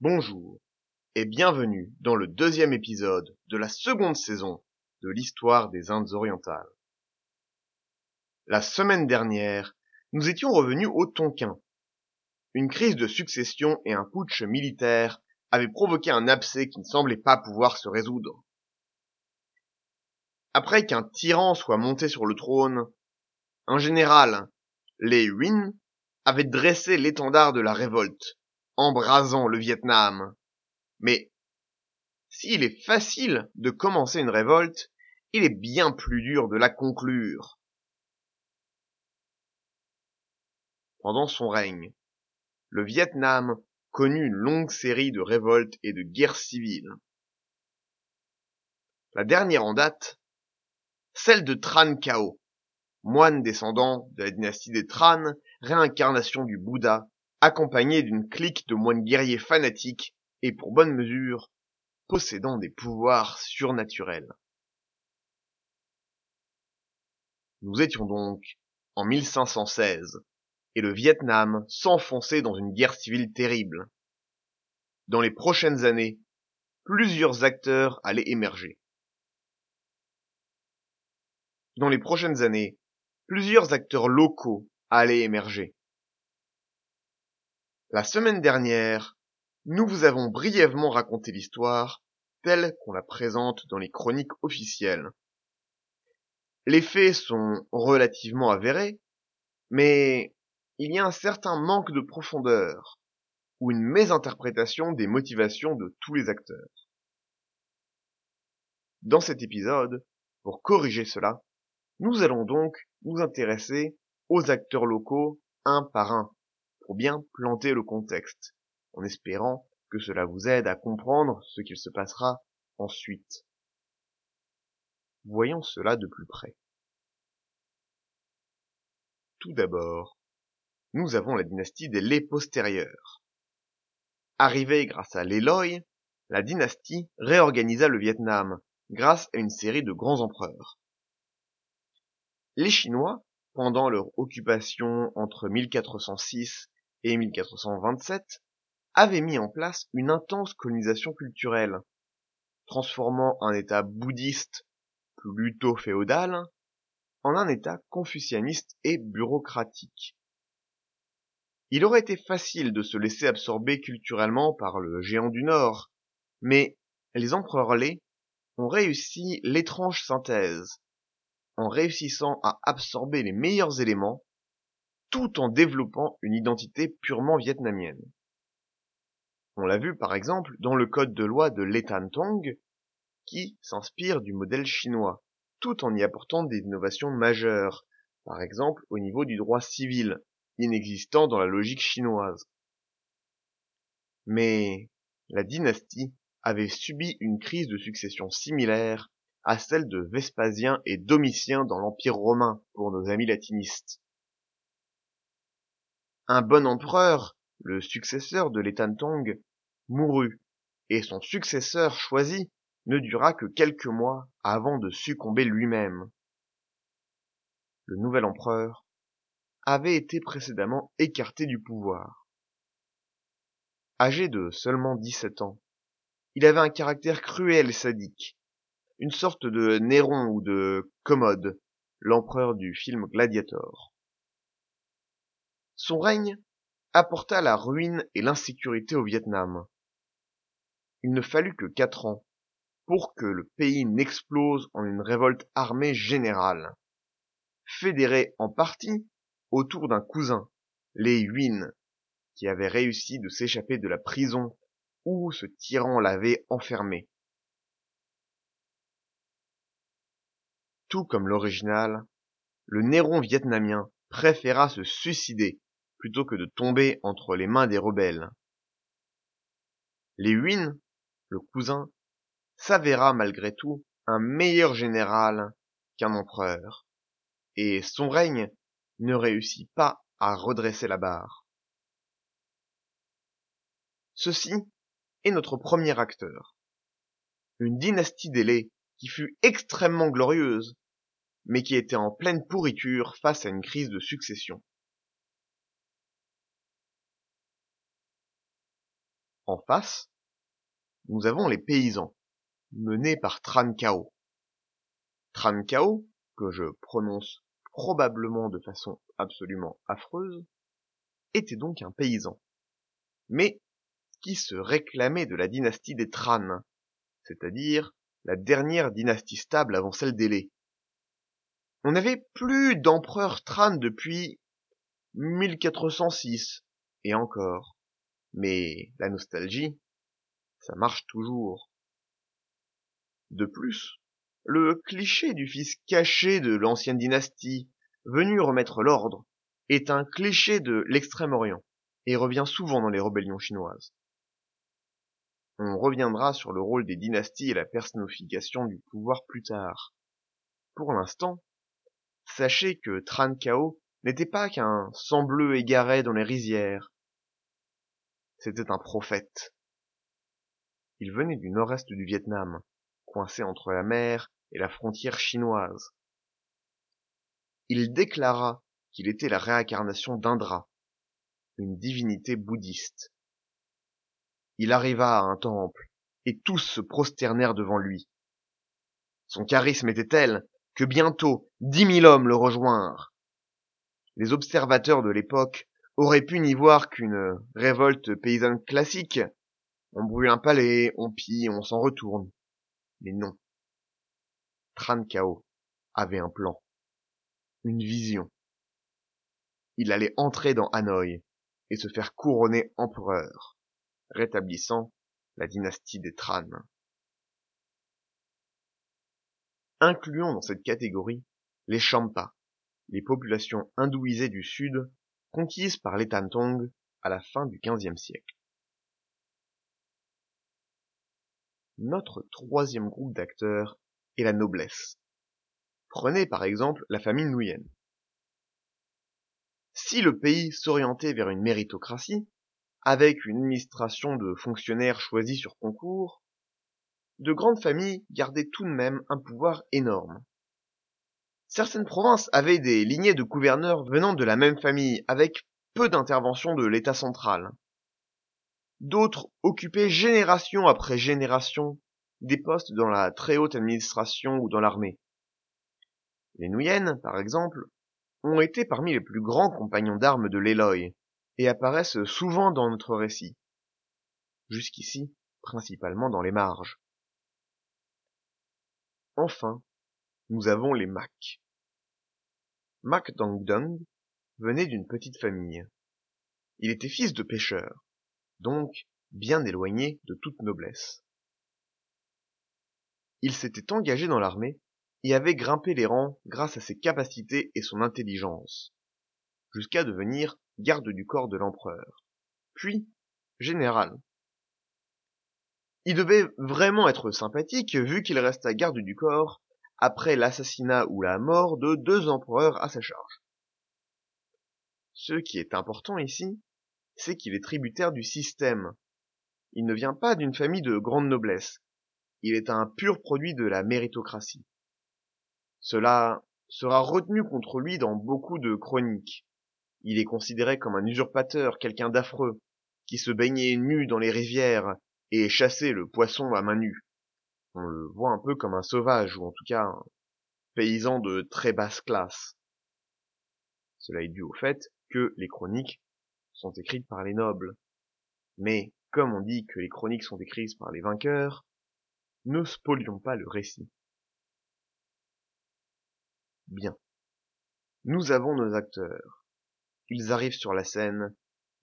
Bonjour et bienvenue dans le deuxième épisode de la seconde saison de l'histoire des Indes orientales. La semaine dernière, nous étions revenus au Tonkin. Une crise de succession et un putsch militaire avaient provoqué un abcès qui ne semblait pas pouvoir se résoudre. Après qu'un tyran soit monté sur le trône, un général, Lê Huynh, avait dressé l'étendard de la révolte embrasant le Vietnam. Mais s'il est facile de commencer une révolte, il est bien plus dur de la conclure. Pendant son règne, le Vietnam connut une longue série de révoltes et de guerres civiles. La dernière en date, celle de Tran Cao, moine descendant de la dynastie des Tran, réincarnation du Bouddha accompagné d'une clique de moines guerriers fanatiques et pour bonne mesure possédant des pouvoirs surnaturels. Nous étions donc en 1516 et le Vietnam s'enfonçait dans une guerre civile terrible. Dans les prochaines années, plusieurs acteurs allaient émerger. Dans les prochaines années, plusieurs acteurs locaux allaient émerger. La semaine dernière, nous vous avons brièvement raconté l'histoire telle qu'on la présente dans les chroniques officielles. Les faits sont relativement avérés, mais il y a un certain manque de profondeur ou une mésinterprétation des motivations de tous les acteurs. Dans cet épisode, pour corriger cela, nous allons donc nous intéresser aux acteurs locaux un par un pour bien planter le contexte, en espérant que cela vous aide à comprendre ce qu'il se passera ensuite. Voyons cela de plus près. Tout d'abord, nous avons la dynastie des Lé postérieurs. Arrivée grâce à Loi, la dynastie réorganisa le Vietnam grâce à une série de grands empereurs. Les Chinois, pendant leur occupation entre 1406 et 1427 avait mis en place une intense colonisation culturelle, transformant un État bouddhiste plutôt féodal en un État confucianiste et bureaucratique. Il aurait été facile de se laisser absorber culturellement par le géant du Nord, mais les empereurs lais ont réussi l'étrange synthèse, en réussissant à absorber les meilleurs éléments tout en développant une identité purement vietnamienne. On l'a vu par exemple dans le code de loi de l'Etan Tong, qui s'inspire du modèle chinois, tout en y apportant des innovations majeures, par exemple au niveau du droit civil, inexistant dans la logique chinoise. Mais la dynastie avait subi une crise de succession similaire à celle de Vespasien et Domitien dans l'Empire romain pour nos amis latinistes. Un bon empereur, le successeur de Tong, mourut, et son successeur choisi ne dura que quelques mois avant de succomber lui-même. Le nouvel empereur avait été précédemment écarté du pouvoir. Âgé de seulement 17 ans, il avait un caractère cruel et sadique, une sorte de Néron ou de Commode, l'empereur du film Gladiator. Son règne apporta la ruine et l'insécurité au Vietnam. Il ne fallut que quatre ans pour que le pays n'explose en une révolte armée générale, fédérée en partie autour d'un cousin, les Huynh, qui avait réussi de s'échapper de la prison où ce tyran l'avait enfermé. Tout comme l'original, le Néron vietnamien préféra se suicider plutôt que de tomber entre les mains des rebelles. Les Huynh, le cousin, s'avéra malgré tout un meilleur général qu'un empereur, et son règne ne réussit pas à redresser la barre. Ceci est notre premier acteur. Une dynastie des qui fut extrêmement glorieuse, mais qui était en pleine pourriture face à une crise de succession. En face, nous avons les paysans, menés par Trankao. Trankao, que je prononce probablement de façon absolument affreuse, était donc un paysan, mais qui se réclamait de la dynastie des Tran, c'est-à-dire la dernière dynastie stable avant celle des On n'avait plus d'empereur Tran depuis 1406, et encore. Mais la nostalgie, ça marche toujours. De plus, le cliché du fils caché de l'ancienne dynastie, venu remettre l'ordre, est un cliché de l'extrême-orient, et revient souvent dans les rébellions chinoises. On reviendra sur le rôle des dynasties et la personnification du pouvoir plus tard. Pour l'instant, sachez que Tran Kao n'était pas qu'un sang bleu égaré dans les rizières. C'était un prophète. Il venait du nord-est du Vietnam, coincé entre la mer et la frontière chinoise. Il déclara qu'il était la réincarnation d'Indra, une divinité bouddhiste. Il arriva à un temple, et tous se prosternèrent devant lui. Son charisme était tel que bientôt dix mille hommes le rejoignirent. Les observateurs de l'époque auraient pu n'y voir qu'une révolte paysanne classique. On brûle un palais, on pille, on s'en retourne. Mais non. Trankao avait un plan, une vision. Il allait entrer dans Hanoï et se faire couronner empereur rétablissant la dynastie des Tran. Incluons dans cette catégorie les Champa, les populations hindouisées du sud conquises par les Tantong à la fin du XVe siècle. Notre troisième groupe d'acteurs est la noblesse. Prenez par exemple la famille Nguyen. Si le pays s'orientait vers une méritocratie, avec une administration de fonctionnaires choisis sur concours, de grandes familles gardaient tout de même un pouvoir énorme. Certaines provinces avaient des lignées de gouverneurs venant de la même famille, avec peu d'intervention de l'État central. D'autres occupaient génération après génération des postes dans la très haute administration ou dans l'armée. Les Nuyennes, par exemple, ont été parmi les plus grands compagnons d'armes de l'Eloy, et apparaissent souvent dans notre récit. Jusqu'ici, principalement dans les marges. Enfin, nous avons les Mac. Mac Dong venait d'une petite famille. Il était fils de pêcheur, donc bien éloigné de toute noblesse. Il s'était engagé dans l'armée et avait grimpé les rangs grâce à ses capacités et son intelligence, jusqu'à devenir garde du corps de l'empereur, puis général. Il devait vraiment être sympathique vu qu'il resta garde du corps après l'assassinat ou la mort de deux empereurs à sa charge. Ce qui est important ici, c'est qu'il est tributaire du système. Il ne vient pas d'une famille de grande noblesse. Il est un pur produit de la méritocratie. Cela sera retenu contre lui dans beaucoup de chroniques. Il est considéré comme un usurpateur, quelqu'un d'affreux, qui se baignait nu dans les rivières et chassait le poisson à main nue. On le voit un peu comme un sauvage, ou en tout cas un paysan de très basse classe. Cela est dû au fait que les chroniques sont écrites par les nobles. Mais, comme on dit que les chroniques sont écrites par les vainqueurs, ne spolions pas le récit. Bien. Nous avons nos acteurs. Ils arrivent sur la scène,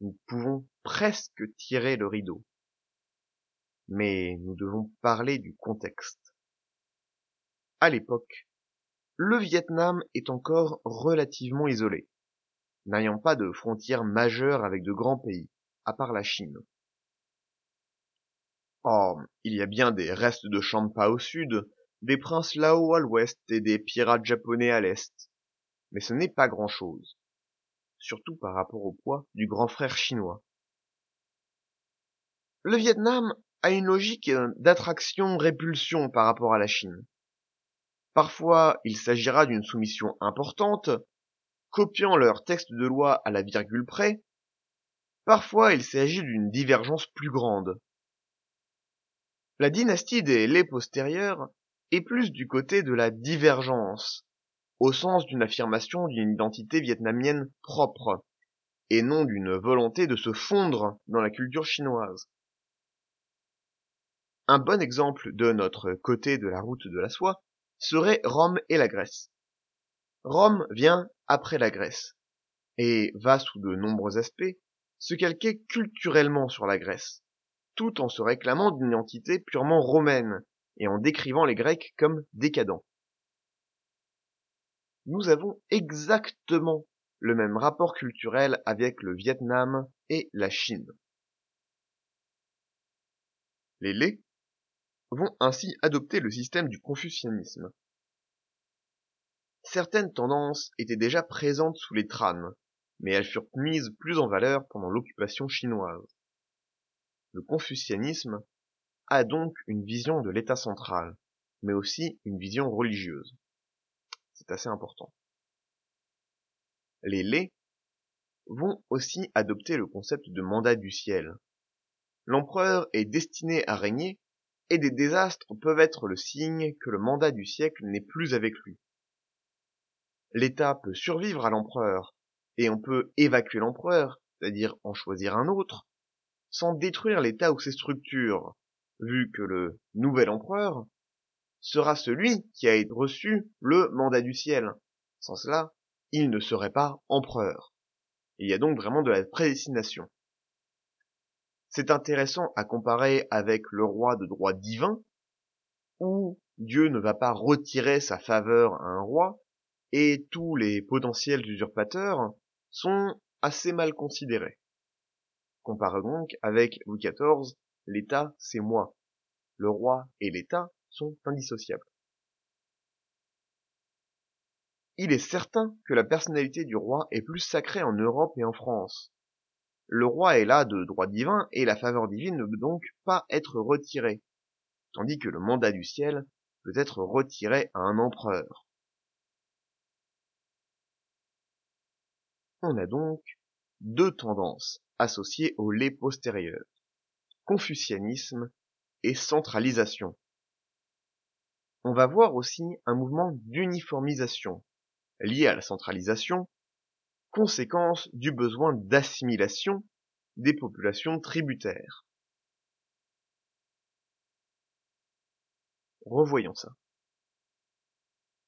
nous pouvons presque tirer le rideau. Mais nous devons parler du contexte. À l'époque, le Vietnam est encore relativement isolé, n'ayant pas de frontières majeures avec de grands pays, à part la Chine. Or, il y a bien des restes de Champa au sud, des princes Lao à l'ouest et des pirates japonais à l'est. Mais ce n'est pas grand-chose surtout par rapport au poids du grand frère chinois. Le Vietnam a une logique d'attraction-répulsion par rapport à la Chine. Parfois, il s'agira d'une soumission importante, copiant leur texte de loi à la virgule près. Parfois, il s'agit d'une divergence plus grande. La dynastie des Lé postérieurs est plus du côté de la divergence, au sens d'une affirmation d'une identité vietnamienne propre, et non d'une volonté de se fondre dans la culture chinoise. Un bon exemple de notre côté de la route de la soie serait Rome et la Grèce. Rome vient après la Grèce, et va sous de nombreux aspects se calquer culturellement sur la Grèce, tout en se réclamant d'une identité purement romaine et en décrivant les Grecs comme décadents. Nous avons exactement le même rapport culturel avec le Vietnam et la Chine. Les Lé vont ainsi adopter le système du confucianisme. Certaines tendances étaient déjà présentes sous les Tran, mais elles furent mises plus en valeur pendant l'occupation chinoise. Le confucianisme a donc une vision de l'État central, mais aussi une vision religieuse. C'est assez important. Les Lé vont aussi adopter le concept de mandat du ciel. L'empereur est destiné à régner et des désastres peuvent être le signe que le mandat du siècle n'est plus avec lui. L'État peut survivre à l'empereur et on peut évacuer l'empereur, c'est-à-dire en choisir un autre, sans détruire l'État ou ses structures, vu que le nouvel empereur sera celui qui a reçu le mandat du ciel. Sans cela, il ne serait pas empereur. Il y a donc vraiment de la prédestination. C'est intéressant à comparer avec le roi de droit divin, où Dieu ne va pas retirer sa faveur à un roi, et tous les potentiels usurpateurs sont assez mal considérés. Compare donc avec Louis XIV, l'État c'est moi. Le roi et l'État sont indissociables. Il est certain que la personnalité du roi est plus sacrée en Europe et en France. Le roi est là de droit divin et la faveur divine ne peut donc pas être retirée, tandis que le mandat du ciel peut être retiré à un empereur. On a donc deux tendances associées au lait postérieur, confucianisme et centralisation. On va voir aussi un mouvement d'uniformisation lié à la centralisation, conséquence du besoin d'assimilation des populations tributaires. Revoyons ça.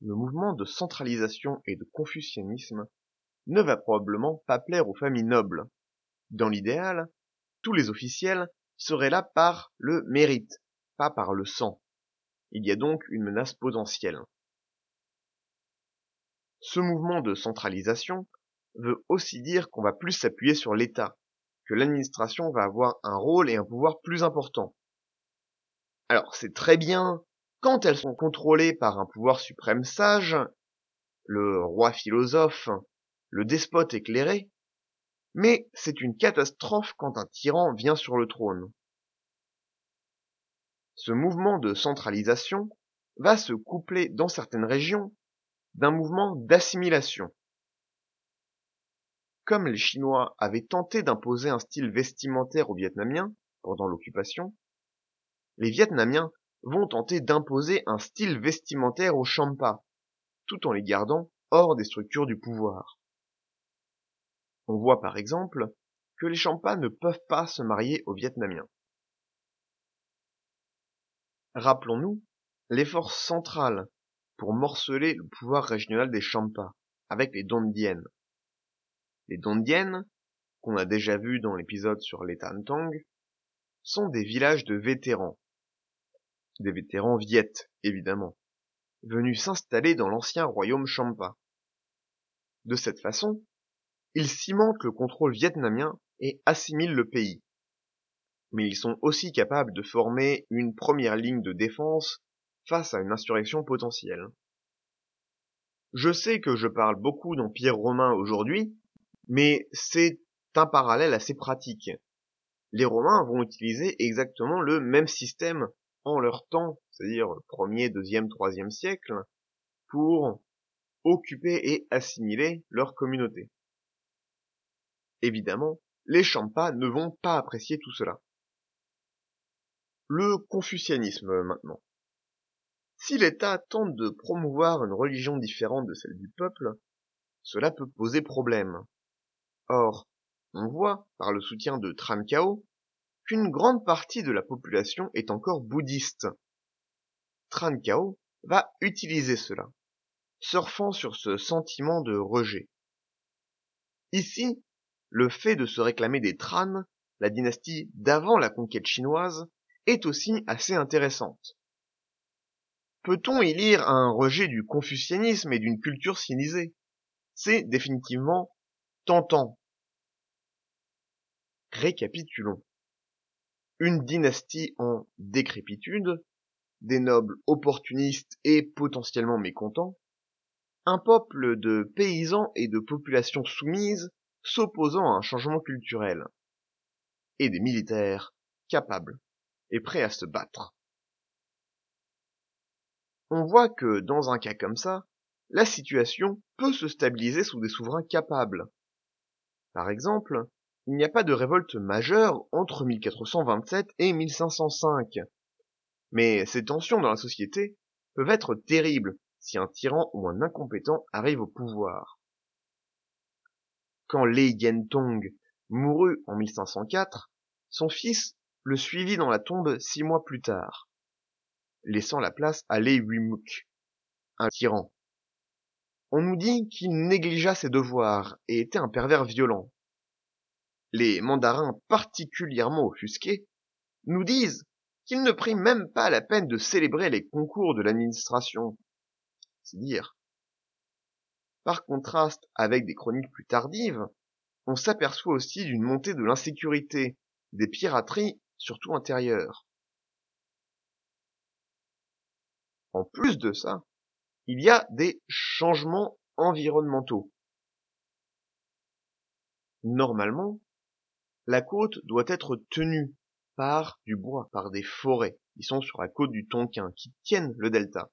Le mouvement de centralisation et de confucianisme ne va probablement pas plaire aux familles nobles. Dans l'idéal, tous les officiels seraient là par le mérite, pas par le sang. Il y a donc une menace potentielle. Ce mouvement de centralisation veut aussi dire qu'on va plus s'appuyer sur l'État, que l'administration va avoir un rôle et un pouvoir plus important. Alors c'est très bien quand elles sont contrôlées par un pouvoir suprême sage, le roi philosophe, le despote éclairé, mais c'est une catastrophe quand un tyran vient sur le trône. Ce mouvement de centralisation va se coupler dans certaines régions d'un mouvement d'assimilation. Comme les Chinois avaient tenté d'imposer un style vestimentaire aux Vietnamiens pendant l'occupation, les Vietnamiens vont tenter d'imposer un style vestimentaire aux Champa, tout en les gardant hors des structures du pouvoir. On voit par exemple que les Champa ne peuvent pas se marier aux Vietnamiens. Rappelons-nous l'effort central pour morceler le pouvoir régional des Champa avec les Dondien. Les Dondien, qu'on a déjà vu dans l'épisode sur les Tantong, sont des villages de vétérans. Des vétérans Viet, évidemment, venus s'installer dans l'ancien royaume Champa. De cette façon, ils cimentent le contrôle vietnamien et assimilent le pays. Mais ils sont aussi capables de former une première ligne de défense face à une insurrection potentielle. Je sais que je parle beaucoup d'empire romain aujourd'hui, mais c'est un parallèle assez pratique. les Romains vont utiliser exactement le même système en leur temps, c'est-à-dire premier, deuxième, troisième siècle, pour occuper et assimiler leur communauté. Évidemment, les Champas ne vont pas apprécier tout cela. Le confucianisme maintenant. Si l'État tente de promouvoir une religion différente de celle du peuple, cela peut poser problème. Or, on voit, par le soutien de Trankao, qu'une grande partie de la population est encore bouddhiste. Trankao va utiliser cela, surfant sur ce sentiment de rejet. Ici, le fait de se réclamer des Tran, la dynastie d'avant la conquête chinoise, est aussi assez intéressante. Peut-on y lire un rejet du confucianisme et d'une culture sinisée? C'est définitivement tentant. Récapitulons. Une dynastie en décrépitude, des nobles opportunistes et potentiellement mécontents, un peuple de paysans et de populations soumises s'opposant à un changement culturel, et des militaires capables et prêts à se battre. On voit que dans un cas comme ça, la situation peut se stabiliser sous des souverains capables. Par exemple, il n'y a pas de révolte majeure entre 1427 et 1505. Mais ces tensions dans la société peuvent être terribles si un tyran ou un incompétent arrive au pouvoir. Quand Lei Yentong mourut en 1504, son fils le suivit dans la tombe six mois plus tard, laissant la place à Lei Huimuk, un tyran. On nous dit qu'il négligea ses devoirs et était un pervers violent. Les mandarins particulièrement offusqués nous disent qu'il ne prit même pas la peine de célébrer les concours de l'administration. C'est dire. Par contraste avec des chroniques plus tardives, on s'aperçoit aussi d'une montée de l'insécurité, des pirateries, surtout intérieures. En plus de ça, il y a des changements environnementaux. Normalement, la côte doit être tenue par du bois, par des forêts qui sont sur la côte du Tonkin, qui tiennent le delta.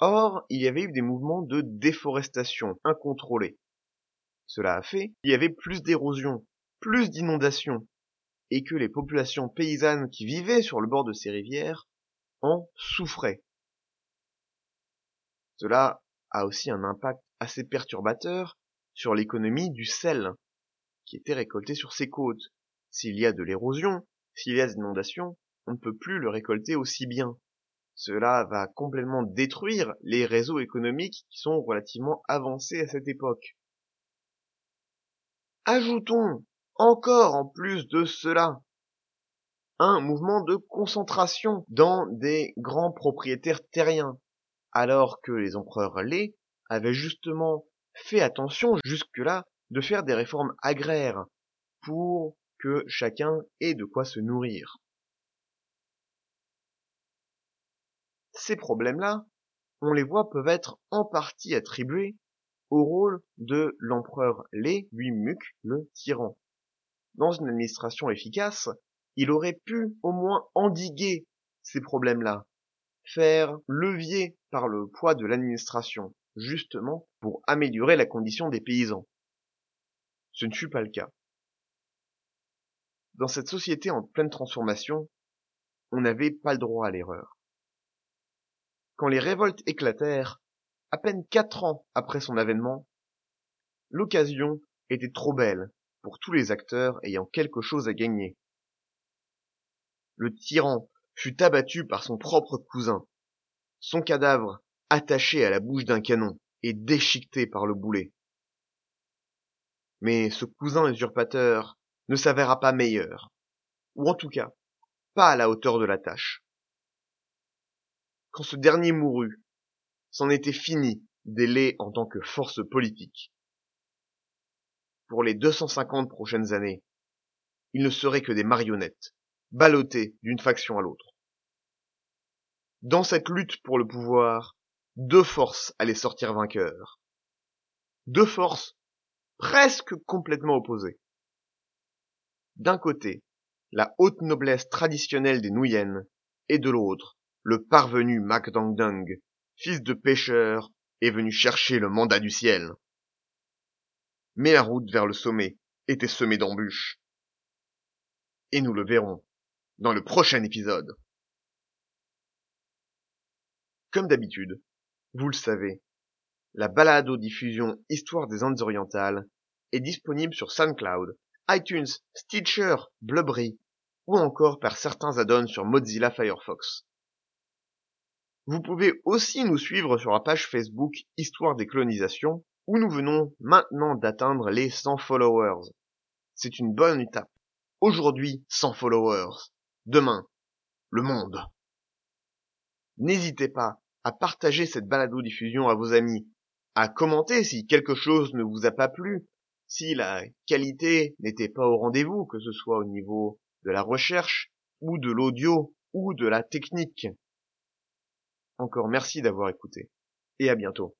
Or, il y avait eu des mouvements de déforestation incontrôlés. Cela a fait qu'il y avait plus d'érosion, plus d'inondations, et que les populations paysannes qui vivaient sur le bord de ces rivières en souffraient. Cela a aussi un impact assez perturbateur sur l'économie du sel qui était récolté sur ces côtes. S'il y a de l'érosion, s'il y a des inondations, on ne peut plus le récolter aussi bien. Cela va complètement détruire les réseaux économiques qui sont relativement avancés à cette époque. Ajoutons encore en plus de cela un mouvement de concentration dans des grands propriétaires terriens, alors que les empereurs lais avaient justement fait attention jusque-là de faire des réformes agraires pour que chacun ait de quoi se nourrir. Ces problèmes-là, on les voit peuvent être en partie attribués au rôle de l'empereur Lé, Muc, le tyran. Dans une administration efficace, il aurait pu au moins endiguer ces problèmes-là, faire levier par le poids de l'administration, justement pour améliorer la condition des paysans. Ce ne fut pas le cas. Dans cette société en pleine transformation, on n'avait pas le droit à l'erreur. Quand les révoltes éclatèrent, à peine quatre ans après son avènement, l'occasion était trop belle pour tous les acteurs ayant quelque chose à gagner. Le tyran fut abattu par son propre cousin, son cadavre attaché à la bouche d'un canon et déchiqueté par le boulet. Mais ce cousin usurpateur ne s'avéra pas meilleur, ou en tout cas, pas à la hauteur de la tâche. Quand ce dernier mourut, c'en était fini des laits en tant que force politique. Pour les 250 prochaines années, ils ne seraient que des marionnettes, ballottées d'une faction à l'autre. Dans cette lutte pour le pouvoir, deux forces allaient sortir vainqueurs. Deux forces presque complètement opposées. D'un côté, la haute noblesse traditionnelle des Nuyen, et de l'autre, le parvenu Macdangdang, fils de pêcheur, est venu chercher le mandat du ciel. Mais la route vers le sommet était semée d'embûches. Et nous le verrons dans le prochain épisode. Comme d'habitude, vous le savez, la balado-diffusion Histoire des Indes orientales est disponible sur SoundCloud, iTunes, Stitcher, Blubbery ou encore par certains add-ons sur Mozilla Firefox. Vous pouvez aussi nous suivre sur la page Facebook Histoire des colonisations où nous venons maintenant d'atteindre les 100 followers. C'est une bonne étape. Aujourd'hui, 100 followers. Demain, le monde. N'hésitez pas à partager cette balado-diffusion à vos amis, à commenter si quelque chose ne vous a pas plu, si la qualité n'était pas au rendez-vous, que ce soit au niveau de la recherche, ou de l'audio, ou de la technique. Encore merci d'avoir écouté, et à bientôt.